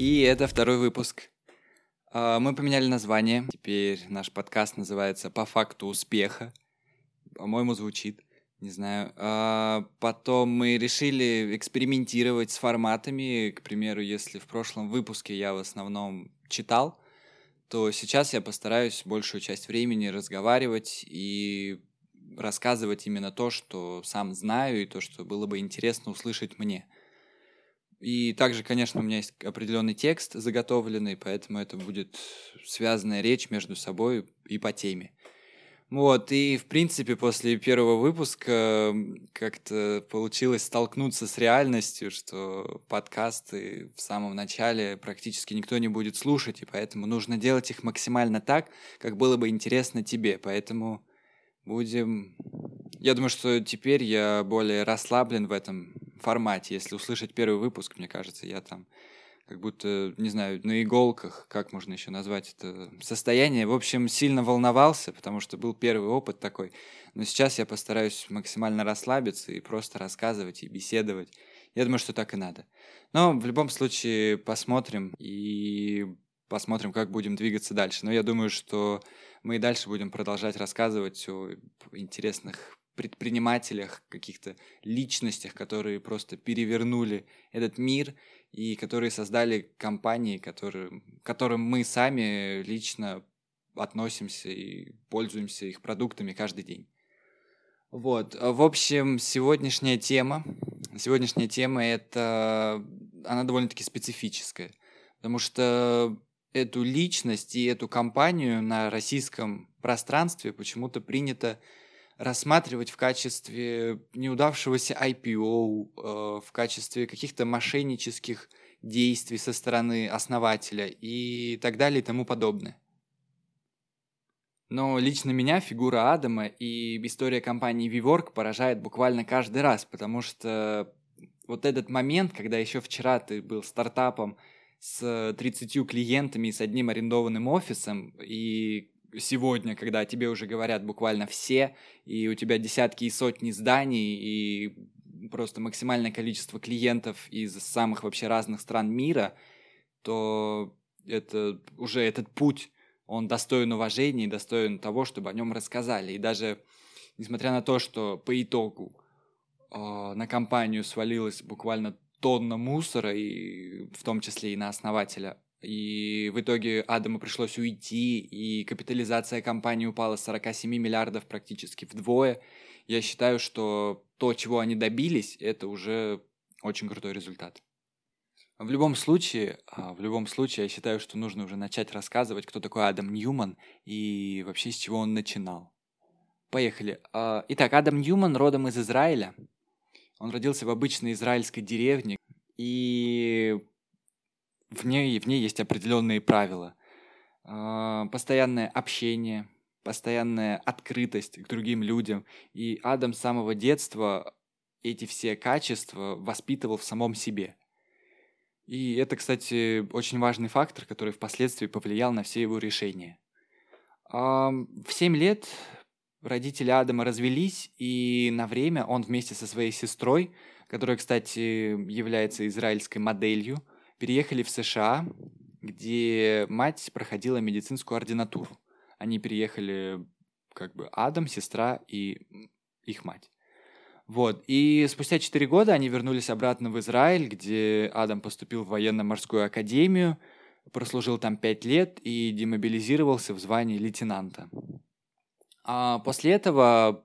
И это второй выпуск. А, мы поменяли название. Теперь наш подкаст называется «По факту успеха». По-моему, звучит. Не знаю. А, потом мы решили экспериментировать с форматами. К примеру, если в прошлом выпуске я в основном читал, то сейчас я постараюсь большую часть времени разговаривать и рассказывать именно то, что сам знаю, и то, что было бы интересно услышать мне. И также, конечно, у меня есть определенный текст заготовленный, поэтому это будет связанная речь между собой и по теме. Вот, и, в принципе, после первого выпуска как-то получилось столкнуться с реальностью, что подкасты в самом начале практически никто не будет слушать, и поэтому нужно делать их максимально так, как было бы интересно тебе. Поэтому будем... Я думаю, что теперь я более расслаблен в этом формате. Если услышать первый выпуск, мне кажется, я там как будто, не знаю, на иголках, как можно еще назвать это состояние. В общем, сильно волновался, потому что был первый опыт такой. Но сейчас я постараюсь максимально расслабиться и просто рассказывать и беседовать. Я думаю, что так и надо. Но в любом случае посмотрим и посмотрим, как будем двигаться дальше. Но я думаю, что мы и дальше будем продолжать рассказывать о интересных предпринимателях, каких-то личностях, которые просто перевернули этот мир и которые создали компании, которые, которым мы сами лично относимся и пользуемся их продуктами каждый день. Вот, в общем, сегодняшняя тема, сегодняшняя тема это, она довольно-таки специфическая, потому что эту личность и эту компанию на российском пространстве почему-то принято рассматривать в качестве неудавшегося IPO, э, в качестве каких-то мошеннических действий со стороны основателя и так далее и тому подобное. Но лично меня фигура Адама и история компании VWork поражает буквально каждый раз, потому что вот этот момент, когда еще вчера ты был стартапом с 30 клиентами и с одним арендованным офисом, и сегодня, когда тебе уже говорят буквально все, и у тебя десятки и сотни зданий, и просто максимальное количество клиентов из самых вообще разных стран мира, то это уже этот путь, он достоин уважения и достоин того, чтобы о нем рассказали. И даже несмотря на то, что по итогу э, на компанию свалилась буквально тонна мусора, и в том числе и на основателя и в итоге Адаму пришлось уйти, и капитализация компании упала с 47 миллиардов практически вдвое. Я считаю, что то, чего они добились, это уже очень крутой результат. В любом случае, а, в любом случае, я считаю, что нужно уже начать рассказывать, кто такой Адам Ньюман и вообще с чего он начинал. Поехали. А, итак, Адам Ньюман родом из Израиля. Он родился в обычной израильской деревне, и в ней, в ней есть определенные правила. А, постоянное общение, постоянная открытость к другим людям. И Адам с самого детства эти все качества воспитывал в самом себе. И это, кстати, очень важный фактор, который впоследствии повлиял на все его решения. В 7 лет родители Адама развелись, и на время он вместе со своей сестрой, которая, кстати, является израильской моделью, переехали в США, где мать проходила медицинскую ординатуру. Они переехали как бы Адам, сестра и их мать. Вот. И спустя 4 года они вернулись обратно в Израиль, где Адам поступил в военно-морскую академию, прослужил там 5 лет и демобилизировался в звании лейтенанта. А после этого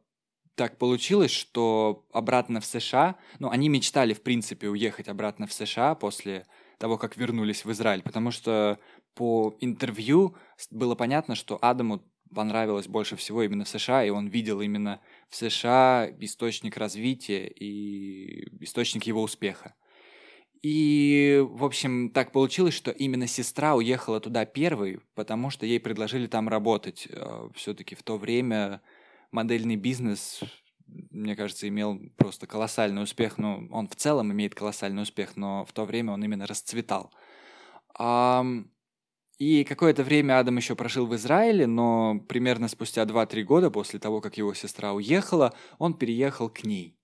так получилось, что обратно в США, ну, они мечтали, в принципе, уехать обратно в США после того, как вернулись в Израиль, потому что по интервью было понятно, что Адаму понравилось больше всего именно в США, и он видел именно в США источник развития и источник его успеха. И, в общем, так получилось, что именно сестра уехала туда первой, потому что ей предложили там работать. Э, Все-таки в то время модельный бизнес мне кажется, имел просто колоссальный успех. Ну, он в целом имеет колоссальный успех, но в то время он именно расцветал. И какое-то время Адам еще прожил в Израиле, но примерно спустя 2-3 года после того, как его сестра уехала, он переехал к ней.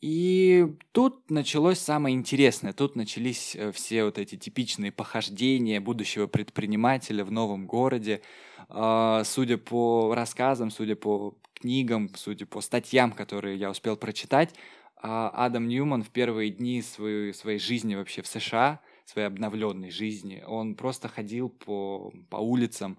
И тут началось самое интересное. Тут начались э, все вот эти типичные похождения будущего предпринимателя в новом городе. А, судя по рассказам, судя по книгам, судя по статьям, которые я успел прочитать, а, Адам Ньюман в первые дни своей, своей жизни вообще в США, своей обновленной жизни, он просто ходил по, по улицам,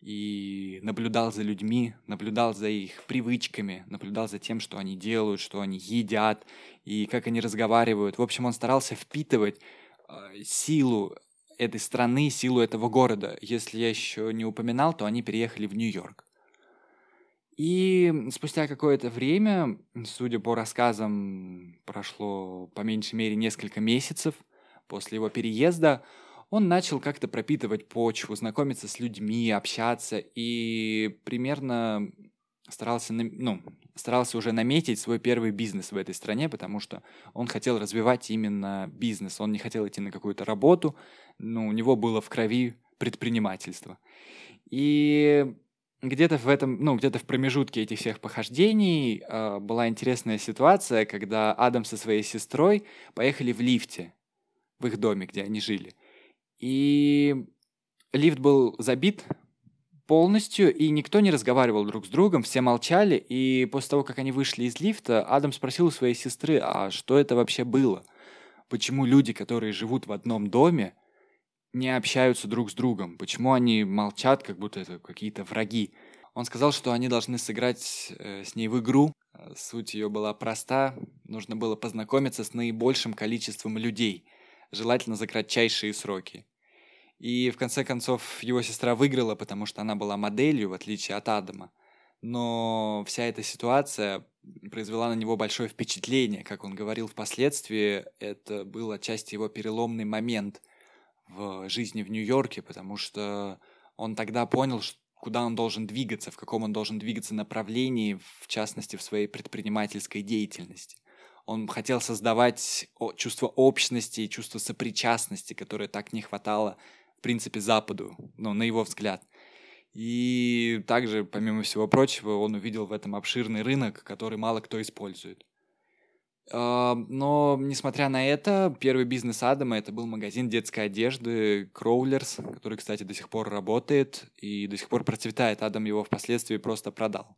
и наблюдал за людьми, наблюдал за их привычками, наблюдал за тем, что они делают, что они едят и как они разговаривают. В общем, он старался впитывать э, силу этой страны, силу этого города. Если я еще не упоминал, то они переехали в Нью-Йорк. И спустя какое-то время, судя по рассказам, прошло по меньшей мере несколько месяцев после его переезда, он начал как-то пропитывать почву, знакомиться с людьми, общаться и примерно старался, ну, старался уже наметить свой первый бизнес в этой стране, потому что он хотел развивать именно бизнес. Он не хотел идти на какую-то работу, но у него было в крови предпринимательство. И где-то в этом, ну, где-то в промежутке этих всех похождений э, была интересная ситуация, когда Адам со своей сестрой поехали в лифте в их доме, где они жили. И лифт был забит полностью, и никто не разговаривал друг с другом, все молчали, и после того, как они вышли из лифта, Адам спросил у своей сестры, а что это вообще было? Почему люди, которые живут в одном доме, не общаются друг с другом? Почему они молчат, как будто это какие-то враги? Он сказал, что они должны сыграть э, с ней в игру. Суть ее была проста. Нужно было познакомиться с наибольшим количеством людей, желательно за кратчайшие сроки. И в конце концов его сестра выиграла, потому что она была моделью, в отличие от Адама. Но вся эта ситуация произвела на него большое впечатление. Как он говорил впоследствии, это был отчасти его переломный момент в жизни в Нью-Йорке, потому что он тогда понял, куда он должен двигаться, в каком он должен двигаться направлении, в частности, в своей предпринимательской деятельности. Он хотел создавать чувство общности и чувство сопричастности, которое так не хватало в принципе, Западу, ну, на его взгляд. И также, помимо всего прочего, он увидел в этом обширный рынок, который мало кто использует. А, но, несмотря на это, первый бизнес Адама это был магазин детской одежды Кроулерс, который, кстати, до сих пор работает и до сих пор процветает. Адам его впоследствии просто продал.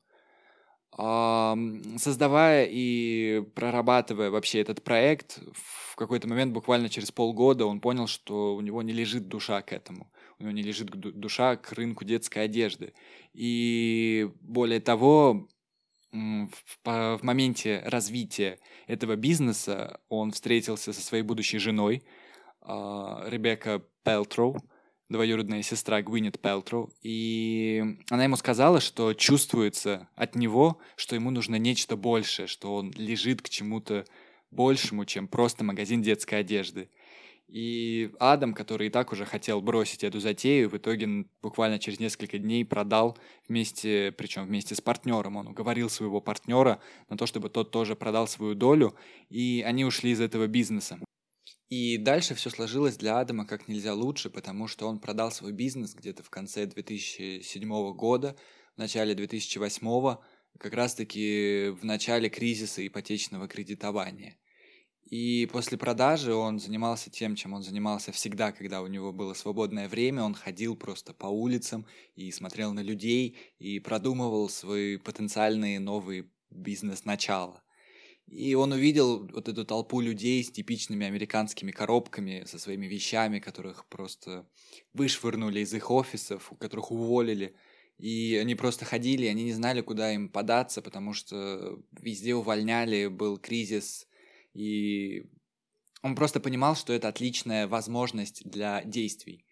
Создавая и прорабатывая вообще этот проект, в какой-то момент, буквально через полгода, он понял, что у него не лежит душа к этому. У него не лежит душа к рынку детской одежды. И более того, в, моменте развития этого бизнеса он встретился со своей будущей женой, а, Ребекка Пелтроу, двоюродная сестра Гвинет Пелтроу, и она ему сказала, что чувствуется от него, что ему нужно нечто большее, что он лежит к чему-то большему, чем просто магазин детской одежды. И Адам, который и так уже хотел бросить эту затею, в итоге буквально через несколько дней продал вместе, причем вместе с партнером. Он уговорил своего партнера на то, чтобы тот тоже продал свою долю, и они ушли из этого бизнеса. И дальше все сложилось для Адама как нельзя лучше, потому что он продал свой бизнес где-то в конце 2007 года, в начале 2008, как раз-таки в начале кризиса ипотечного кредитования. И после продажи он занимался тем, чем он занимался всегда, когда у него было свободное время. Он ходил просто по улицам и смотрел на людей и продумывал свои потенциальные новые бизнес-начала. И он увидел вот эту толпу людей с типичными американскими коробками, со своими вещами, которых просто вышвырнули из их офисов, которых уволили. И они просто ходили, они не знали, куда им податься, потому что везде увольняли, был кризис. И он просто понимал, что это отличная возможность для действий.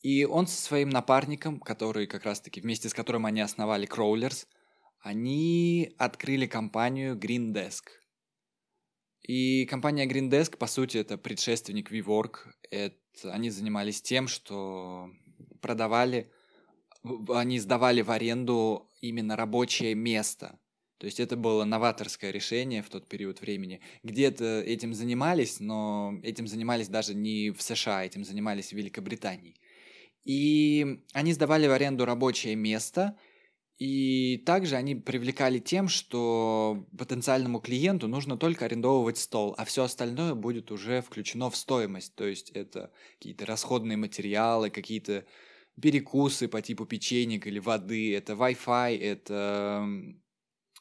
И он со своим напарником, который как раз-таки вместе с которым они основали Crawlers – они открыли компанию Green Desk. И компания Green Desk, по сути, это предшественник WeWork. Это, они занимались тем, что продавали, они сдавали в аренду именно рабочее место. То есть это было новаторское решение в тот период времени. Где-то этим занимались, но этим занимались даже не в США, этим занимались в Великобритании. И они сдавали в аренду рабочее место – И также они привлекали тем, что потенциальному клиенту нужно только арендовывать стол, а все остальное будет уже включено в стоимость. То есть это какие-то расходные материалы, какие-то перекусы по типу печенек или воды, это Wi-Fi, это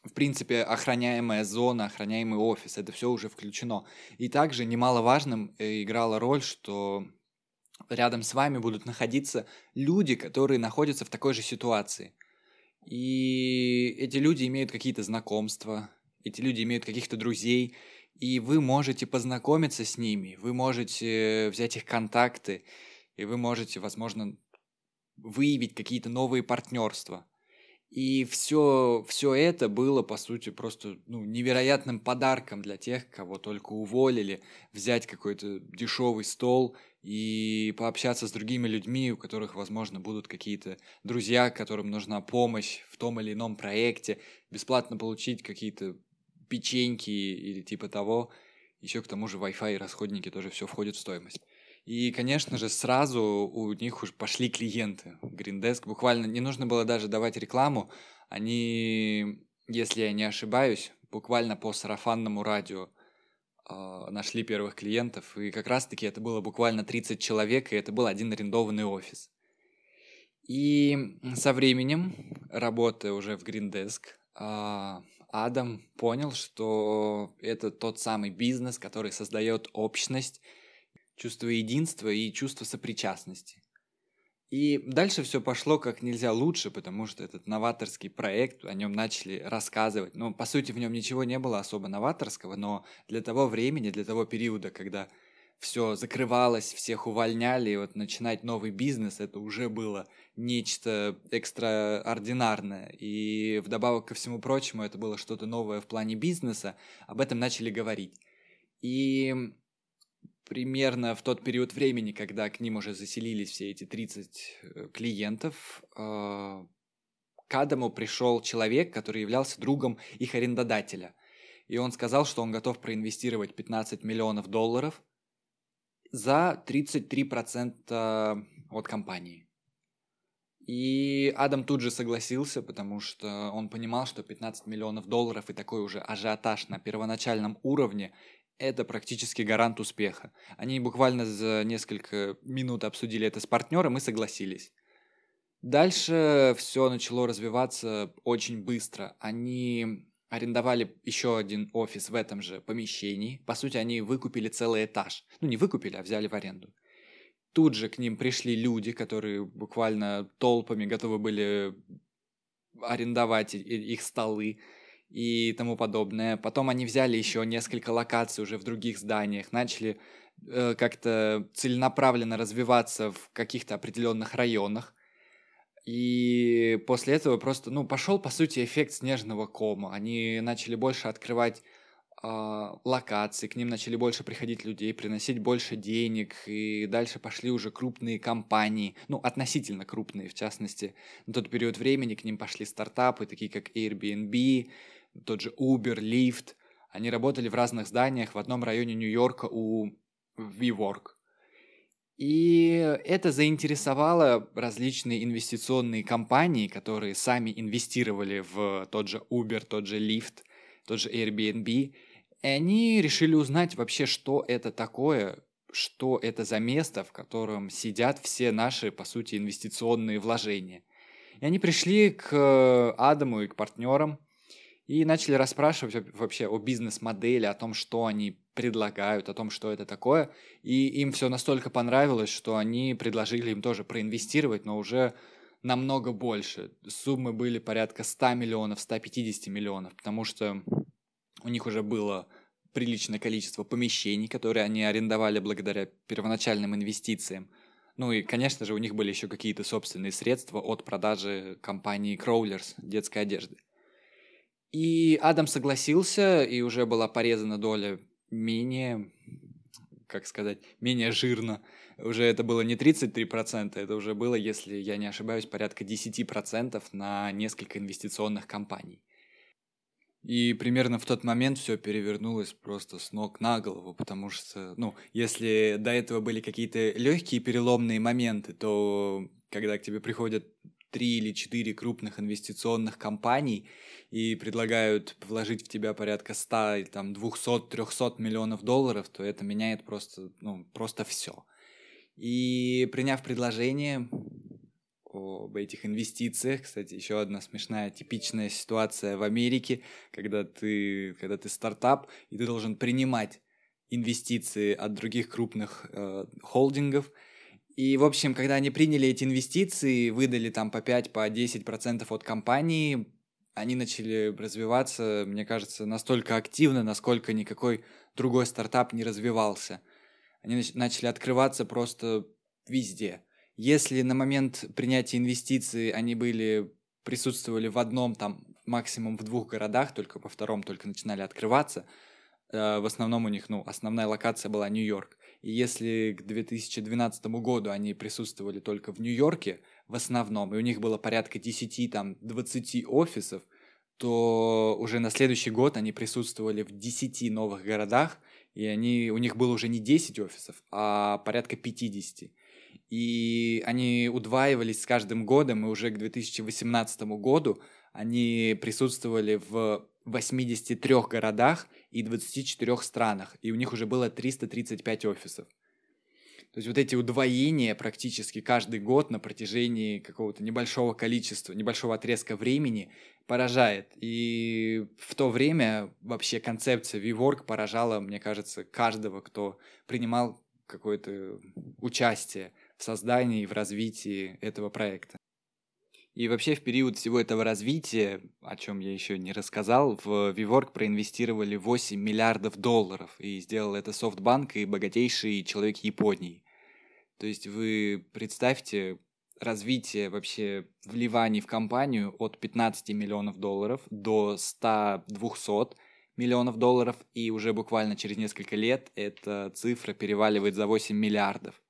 в принципе, охраняемая зона, охраняемый офис, это все уже включено. И также немаловажным э, играла роль, что рядом с вами будут находиться люди, которые находятся в такой же ситуации. И эти люди имеют какие-то знакомства, эти люди имеют каких-то друзей, и вы можете познакомиться с ними, вы можете взять их контакты, и вы можете, возможно, выявить какие-то новые партнерства. И все, все это было, по сути, просто ну, невероятным подарком для тех, кого только уволили, взять какой-то дешевый стол и пообщаться с другими людьми, у которых, возможно, будут какие-то друзья, которым нужна помощь в том или ином проекте, бесплатно получить какие-то печеньки или типа того. Еще к тому же Wi-Fi и расходники тоже все входит в стоимость. И, конечно же, сразу у них уже пошли клиенты. Гриндеск буквально не нужно было даже давать рекламу. Они, если я не ошибаюсь, буквально по сарафанному радио э, нашли первых клиентов. И как раз-таки это было буквально 30 человек, и это был один арендованный офис. И со временем, работая уже в Гриндеск, э, Адам понял, что это тот самый бизнес, который создает общность чувство единства и чувство сопричастности. И дальше все пошло как нельзя лучше, потому что этот новаторский проект, о нем начали рассказывать. Ну, по сути, в нем ничего не было особо новаторского, но для того времени, для того периода, когда все закрывалось, всех увольняли, и вот начинать новый бизнес, это уже было нечто экстраординарное. И вдобавок ко всему прочему, это было что-то новое в плане бизнеса, об этом начали говорить. И примерно в тот период времени, когда к ним уже заселились все эти 30 э, клиентов, э, к Адаму пришел человек, который являлся другом их арендодателя. И он сказал, что он готов проинвестировать 15 миллионов долларов за 33% от компании. И Адам тут же согласился, потому что он понимал, что 15 миллионов долларов и такой уже ажиотаж на первоначальном уровне это практически гарант успеха. Они буквально за несколько минут обсудили это с партнером и согласились. Дальше все начало развиваться очень быстро. Они арендовали еще один офис в этом же помещении. По сути, они выкупили целый этаж. Ну, не выкупили, а взяли в аренду. Тут же к ним пришли люди, которые буквально толпами готовы были арендовать их столы и тому подобное. Потом они взяли еще несколько локаций уже в других зданиях, начали э, как-то целенаправленно развиваться в каких-то определенных районах. И после этого просто, ну, пошел, по сути, эффект снежного кома. Они начали больше открывать э, локации, к ним начали больше приходить людей, приносить больше денег, и дальше пошли уже крупные компании, ну, относительно крупные, в частности. На тот период времени к ним пошли стартапы, такие как Airbnb, тот же Uber, Lyft, они работали в разных зданиях в одном районе Нью-Йорка у WeWork. И это заинтересовало различные инвестиционные компании, которые сами инвестировали в тот же Uber, тот же Lyft, тот же Airbnb. И они решили узнать вообще, что это такое, что это за место, в котором сидят все наши, по сути, инвестиционные вложения. И они пришли к Адаму и к партнерам – и начали расспрашивать вообще о бизнес-модели, о том, что они предлагают, о том, что это такое. И им все настолько понравилось, что они предложили им тоже проинвестировать, но уже намного больше. Суммы были порядка 100 миллионов, 150 миллионов, потому что у них уже было приличное количество помещений, которые они арендовали благодаря первоначальным инвестициям. Ну и, конечно же, у них были еще какие-то собственные средства от продажи компании Crowlers детской одежды. И Адам согласился, и уже была порезана доля менее, как сказать, менее жирно. Уже это было не 33%, это уже было, если я не ошибаюсь, порядка 10% на несколько инвестиционных компаний. И примерно в тот момент все перевернулось просто с ног на голову, потому что, ну, если до этого были какие-то легкие переломные моменты, то когда к тебе приходят три или четыре крупных инвестиционных компаний и предлагают вложить в тебя порядка 100, там, 200-300 миллионов долларов, то это меняет просто, ну, просто все. И приняв предложение об этих инвестициях, кстати, еще одна смешная типичная ситуация в Америке, когда ты, когда ты стартап, и ты должен принимать инвестиции от других крупных э, холдингов, и, в общем, когда они приняли эти инвестиции, выдали там по 5, по 10% от компании, они начали развиваться, мне кажется, настолько активно, насколько никакой другой стартап не развивался. Они начали открываться просто везде. Если на момент принятия инвестиций они были присутствовали в одном, там, максимум в двух городах, только по втором только начинали открываться, э, в основном у них, ну, основная локация была Нью-Йорк. И если к 2012 году они присутствовали только в Нью-Йорке, в основном, и у них было порядка 10, там, 20 офисов, то уже на следующий год они присутствовали в 10 новых городах, и они, у них было уже не 10 офисов, а порядка 50. И они удваивались с каждым годом, и уже к 2018 году они присутствовали в 83 городах и 24 странах, и у них уже было 335 офисов. То есть вот эти удвоения практически каждый год на протяжении какого-то небольшого количества, небольшого отрезка времени поражает. И в то время вообще концепция WeWork поражала, мне кажется, каждого, кто принимал какое-то участие в создании и в развитии этого проекта. И вообще в период всего этого развития, о чем я еще не рассказал, в Виворк проинвестировали 8 миллиардов долларов, и сделал это Софтбанк и богатейший человек Японии. То есть вы представьте развитие вообще вливаний в компанию от 15 миллионов долларов до 100-200 миллионов долларов, и уже буквально через несколько лет эта цифра переваливает за 8 миллиардов.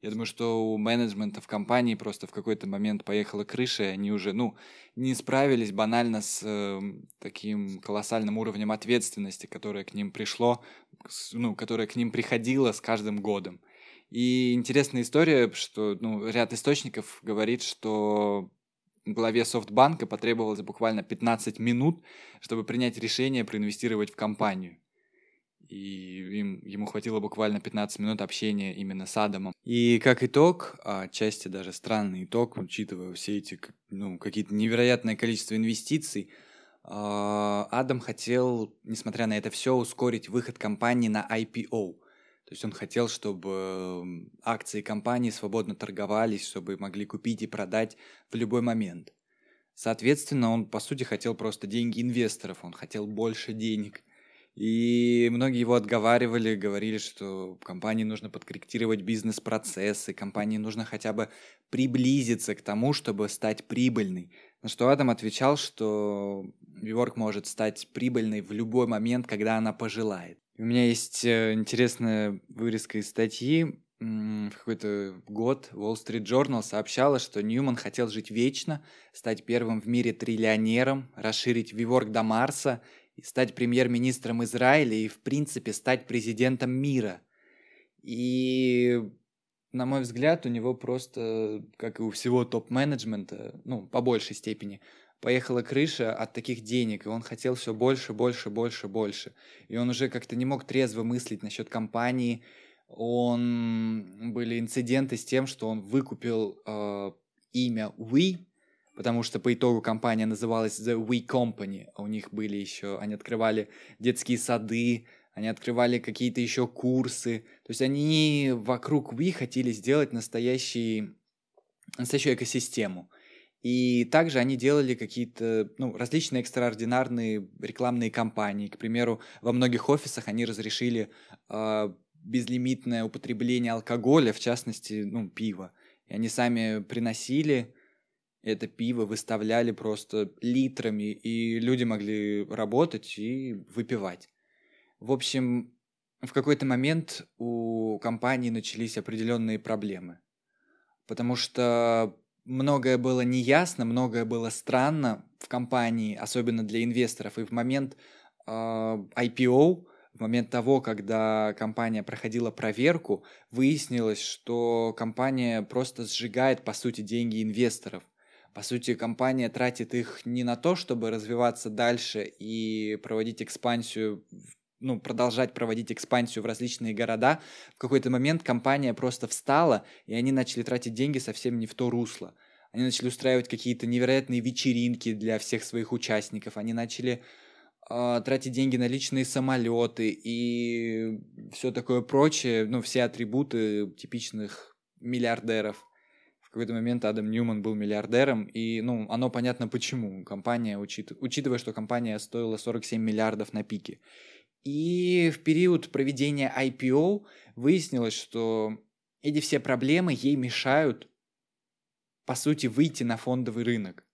Я думаю, что у менеджмента в компании просто в какой-то момент поехала крыша, и они уже, ну, не справились банально с э, таким колоссальным уровнем ответственности, которое к ним пришло, ну, которое к ним приходило с каждым годом. И интересная история, что ну, ряд источников говорит, что главе Софтбанка потребовалось буквально 15 минут, чтобы принять решение проинвестировать в компанию и им, ему хватило буквально 15 минут общения именно с Адамом. И как итог, а отчасти даже странный итог, учитывая все эти ну, какие-то невероятное количество инвестиций, а, Адам хотел, несмотря на это все, ускорить выход компании на IPO. То есть он хотел, чтобы акции компании свободно торговались, чтобы могли купить и продать в любой момент. Соответственно, он, по сути, хотел просто деньги инвесторов, он хотел больше денег. И многие его отговаривали, говорили, что компании нужно подкорректировать бизнес-процессы, компании нужно хотя бы приблизиться к тому, чтобы стать прибыльной. На что Адам отвечал, что WeWork может стать прибыльной в любой момент, когда она пожелает. У меня есть э, интересная вырезка из статьи. В какой-то год Wall Street Journal сообщала, что Ньюман хотел жить вечно, стать первым в мире триллионером, расширить WeWork до Марса – и стать премьер-министром Израиля и, в принципе, стать президентом мира. И, на мой взгляд, у него просто, как и у всего топ-менеджмента, ну, по большей степени, поехала крыша от таких денег, и он хотел все больше, больше, больше, больше. И он уже как-то не мог трезво мыслить насчет компании. Он были инциденты с тем, что он выкупил э, имя We, потому что по итогу компания называлась The We Company, а у них были еще, они открывали детские сады, они открывали какие-то еще курсы, то есть они вокруг We хотели сделать настоящий, настоящую экосистему. И также они делали какие-то ну, различные экстраординарные рекламные кампании. К примеру, во многих офисах они разрешили э, безлимитное употребление алкоголя, в частности, ну, пива. И они сами приносили это пиво выставляли просто литрами, и люди могли работать и выпивать. В общем, в какой-то момент у компании начались определенные проблемы. Потому что многое было неясно, многое было странно в компании, особенно для инвесторов. И в момент э, IPO, в момент того, когда компания проходила проверку, выяснилось, что компания просто сжигает, по сути, деньги инвесторов – По сути, компания тратит их не на то, чтобы развиваться дальше и проводить экспансию ну, продолжать проводить экспансию в различные города, в какой-то момент компания просто встала, и они начали тратить деньги совсем не в то русло. Они начали устраивать какие-то невероятные вечеринки для всех своих участников. Они начали э, тратить деньги на личные самолеты и все такое прочее, ну, все атрибуты типичных миллиардеров. В какой-то момент Адам Ньюман был миллиардером, и, ну, оно понятно почему. Компания, учит... учитывая, что компания стоила 47 миллиардов на пике. И в период проведения IPO выяснилось, что эти все проблемы ей мешают, по сути, выйти на фондовый рынок.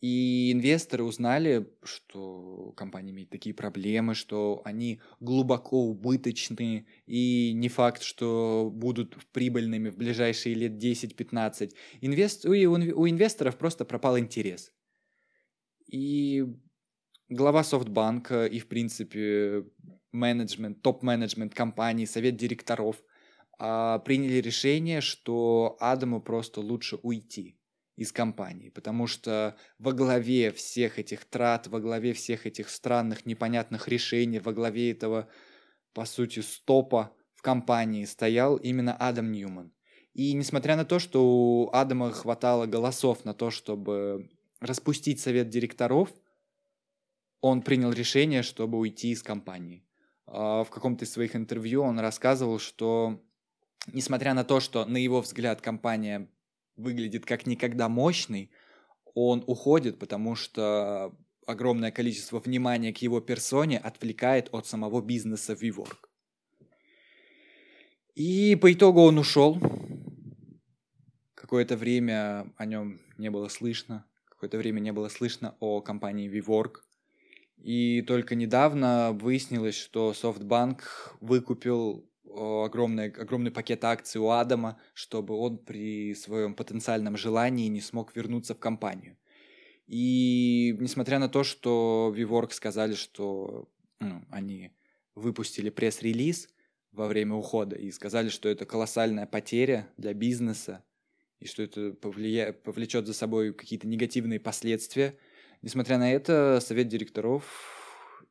И инвесторы узнали, что компания имеет такие проблемы, что они глубоко убыточны, и не факт, что будут прибыльными в ближайшие лет 10-15. Инвест... И у инвесторов просто пропал интерес. И глава Софтбанка и, в принципе, менеджмент, топ-менеджмент компании, совет директоров а, приняли решение, что Адаму просто лучше уйти из компании, потому что во главе всех этих трат, во главе всех этих странных, непонятных решений, во главе этого, по сути, стопа в компании стоял именно Адам Ньюман. И несмотря на то, что у Адама хватало голосов на то, чтобы распустить совет директоров, он принял решение, чтобы уйти из компании. А, в каком-то из своих интервью он рассказывал, что несмотря на то, что на его взгляд компания выглядит как никогда мощный, он уходит, потому что огромное количество внимания к его персоне отвлекает от самого бизнеса WeWork. И по итогу он ушел. Какое-то время о нем не было слышно. Какое-то время не было слышно о компании WeWork. И только недавно выяснилось, что SoftBank выкупил огромный, огромный пакет акций у Адама, чтобы он при своем потенциальном желании не смог вернуться в компанию. И несмотря на то, что VWork сказали, что ну, они выпустили пресс-релиз во время ухода и сказали, что это колоссальная потеря для бизнеса и что это повлия... повлечет за собой какие-то негативные последствия. Несмотря на это, совет директоров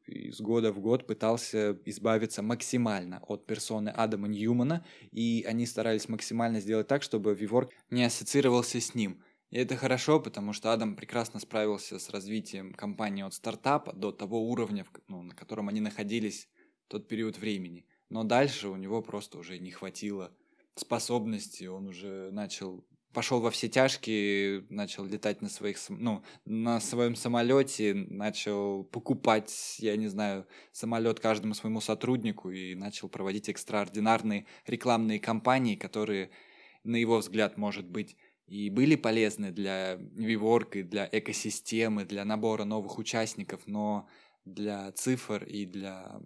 из года в год пытался избавиться максимально от персоны Адама Ньюмана, и они старались максимально сделать так, чтобы Виворк не ассоциировался с ним. И это хорошо, потому что Адам прекрасно справился с развитием компании от стартапа до того уровня, ну, на котором они находились в тот период времени. Но дальше у него просто уже не хватило способности, он уже начал пошел во все тяжкие, начал летать на своих, ну, на своем самолете, начал покупать, я не знаю, самолет каждому своему сотруднику и начал проводить экстраординарные рекламные кампании, которые, на его взгляд, может быть, и были полезны для WeWork, и для экосистемы, для набора новых участников, но для цифр и для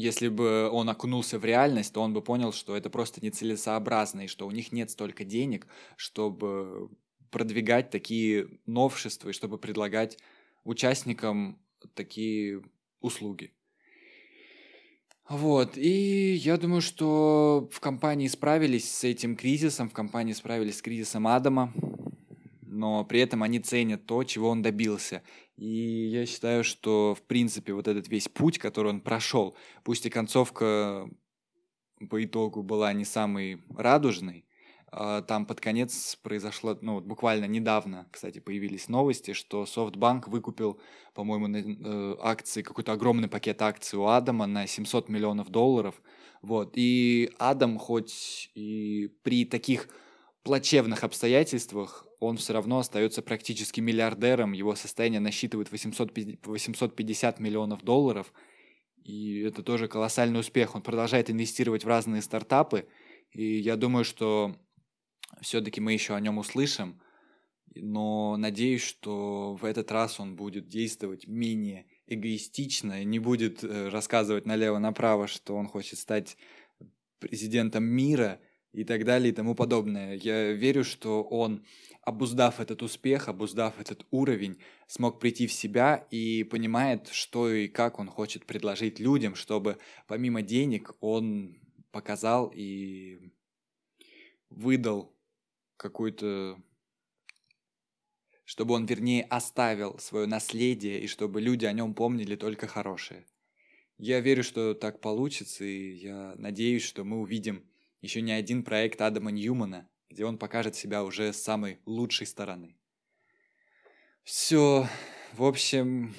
если бы он окунулся в реальность, то он бы понял, что это просто нецелесообразно, и что у них нет столько денег, чтобы продвигать такие новшества и чтобы предлагать участникам такие услуги. Вот, и я думаю, что в компании справились с этим кризисом, в компании справились с кризисом Адама, но при этом они ценят то, чего он добился. И я считаю, что, в принципе, вот этот весь путь, который он прошел, пусть и концовка по итогу была не самой радужной, а там под конец произошло, ну, буквально недавно, кстати, появились новости, что SoftBank выкупил, по-моему, э, акции, какой-то огромный пакет акций у Адама на 700 миллионов долларов. Вот. И Адам, хоть и при таких плачевных обстоятельствах он все равно остается практически миллиардером, его состояние насчитывает 850, 850 миллионов долларов, и это тоже колоссальный успех. Он продолжает инвестировать в разные стартапы, и я думаю, что все-таки мы еще о нем услышим, но надеюсь, что в этот раз он будет действовать менее эгоистично и не будет э, рассказывать налево-направо, что он хочет стать президентом мира и так далее и тому подобное. Я верю, что он обуздав этот успех, обуздав этот уровень, смог прийти в себя и понимает, что и как он хочет предложить людям, чтобы помимо денег он показал и выдал какую-то чтобы он, вернее, оставил свое наследие и чтобы люди о нем помнили только хорошее. Я верю, что так получится, и я надеюсь, что мы увидим еще не один проект Адама Ньюмана, где он покажет себя уже с самой лучшей стороны. Все, в общем,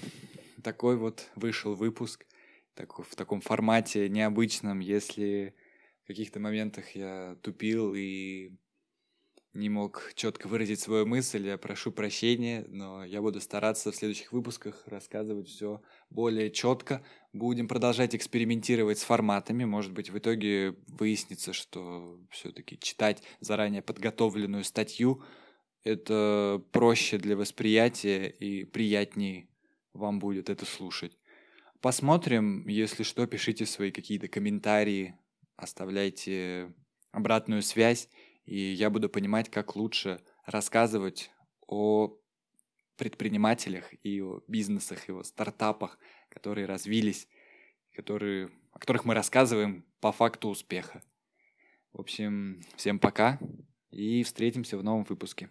такой вот вышел выпуск так, в таком формате необычном, если в каких-то моментах я тупил и не мог четко выразить свою мысль, я прошу прощения, но я буду стараться в следующих выпусках рассказывать все более четко. Будем продолжать экспериментировать с форматами. Может быть, в итоге выяснится, что все-таки читать заранее подготовленную статью это проще для восприятия и приятнее вам будет это слушать. Посмотрим, если что, пишите свои какие-то комментарии, оставляйте обратную связь и я буду понимать, как лучше рассказывать о предпринимателях и о бизнесах, и о стартапах, которые развились, которые, о которых мы рассказываем по факту успеха. В общем, всем пока и встретимся в новом выпуске.